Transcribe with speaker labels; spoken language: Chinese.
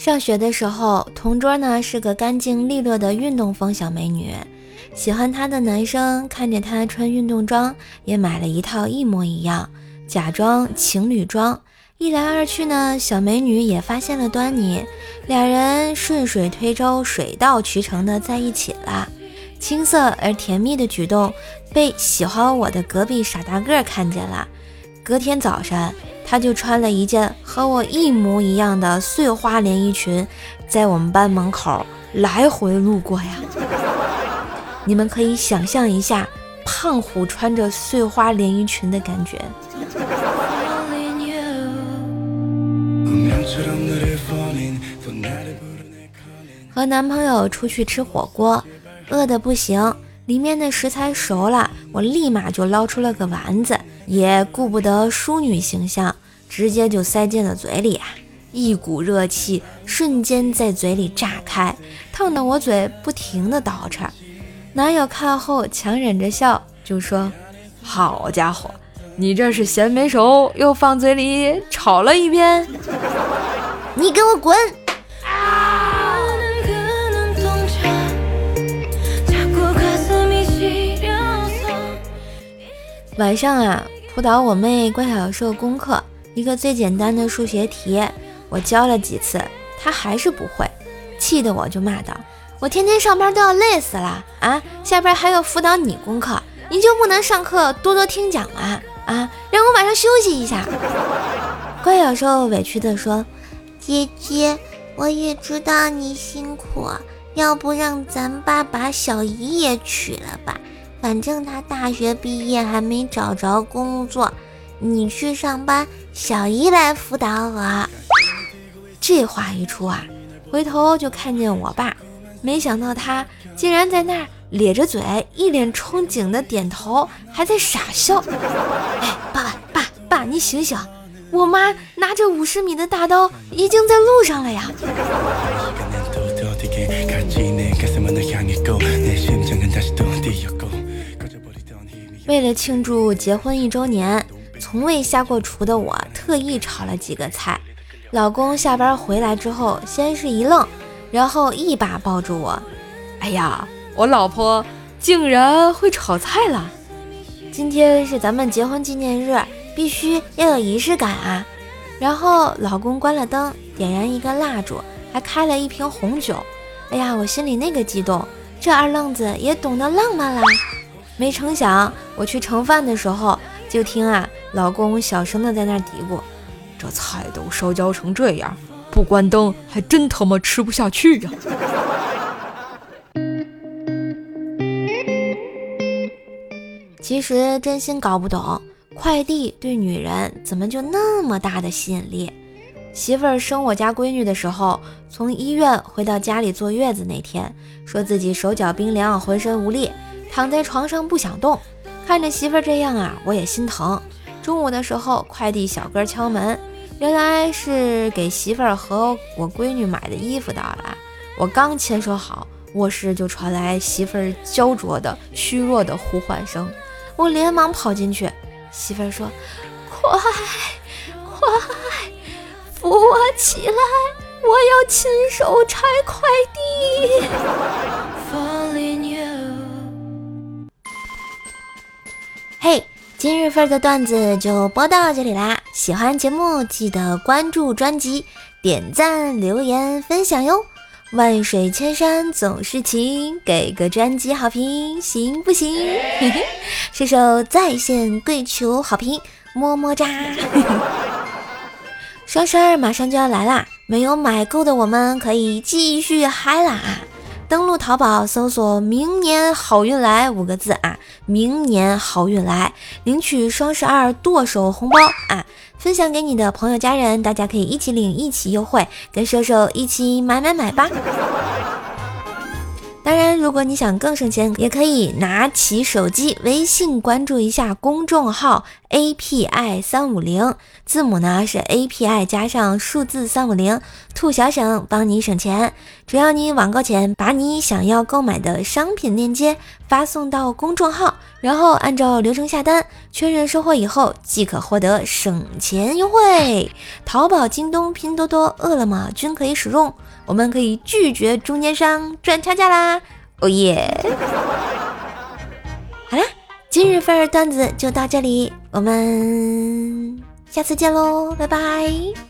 Speaker 1: 上学的时候，同桌呢是个干净利落的运动风小美女，喜欢她的男生看着她穿运动装，也买了一套一模一样，假装情侣装。一来二去呢，小美女也发现了端倪，俩人顺水推舟、水到渠成的在一起了。青涩而甜蜜的举动被喜欢我的隔壁傻大个看见了。隔天早上。他就穿了一件和我一模一样的碎花连衣裙，在我们班门口来回路过呀。你们可以想象一下胖虎穿着碎花连衣裙的感觉。和男朋友出去吃火锅，饿得不行，里面的食材熟了，我立马就捞出了个丸子。也顾不得淑女形象，直接就塞进了嘴里啊！一股热气瞬间在嘴里炸开，烫得我嘴不停的倒饬。男友看后强忍着笑，就说：“好家伙，你这是嫌没熟，又放嘴里炒了一遍？你给我滚！”晚上啊。辅导我妹关小兽功课，一个最简单的数学题，我教了几次，她还是不会，气得我就骂道：“我天天上班都要累死了啊，下班还要辅导你功课，你就不能上课多多听讲吗？啊，让我晚上休息一下。”关小兽委屈地说：“姐姐，我也知道你辛苦，要不让咱爸把小姨也娶了吧？”反正他大学毕业还没找着工作，你去上班，小姨来辅导我。这话一出啊，回头就看见我爸，没想到他竟然在那儿咧着嘴，一脸憧憬的点头，还在傻笑。哎，爸爸，爸爸，你醒醒！我妈拿着五十米的大刀，已经在路上了呀。为了庆祝结婚一周年，从未下过厨的我特意炒了几个菜。老公下班回来之后，先是一愣，然后一把抱住我：“哎呀，我老婆竟然会炒菜了！今天是咱们结婚纪念日，必须要有仪式感啊！”然后老公关了灯，点燃一个蜡烛，还开了一瓶红酒。哎呀，我心里那个激动，这二愣子也懂得浪漫了。没成想，我去盛饭的时候，就听啊，老公小声的在那嘀咕：“这菜都烧焦成这样，不关灯还真他妈吃不下去呀！” 其实真心搞不懂，快递对女人怎么就那么大的吸引力？媳妇儿生我家闺女的时候，从医院回到家里坐月子那天，说自己手脚冰凉，浑身无力。躺在床上不想动，看着媳妇儿这样啊，我也心疼。中午的时候，快递小哥敲门，原来是给媳妇儿和我闺女买的衣服到了。我刚签收好，卧室就传来媳妇儿焦灼的、虚弱的呼唤声。我连忙跑进去，媳妇儿说：“快，快，扶我起来，我要亲手拆快递。”今日份的段子就播到这里啦！喜欢节目记得关注专辑、点赞、留言、分享哟！万水千山总是情，给个专辑好评行不行？射手在线跪求好评，么么哒！双十二马上就要来啦，没有买够的我们可以继续嗨啦！登录淘宝，搜索“明年好运来”五个字啊，明年好运来，领取双十二剁手红包啊，分享给你的朋友家人，大家可以一起领，一起优惠，跟瘦瘦一起买买买吧。当然，如果你想更省钱，也可以拿起手机微信关注一下公众号 API 三五零，字母呢是 API 加上数字三五零，兔小省帮你省钱。只要你网购前把你想要购买的商品链接发送到公众号，然后按照流程下单，确认收货以后即可获得省钱优惠。淘宝、京东、拼多多、饿了么均可以使用，我们可以拒绝中间商赚差价啦！哦耶！好啦，今日份儿段子就到这里，我们下次见喽，拜拜。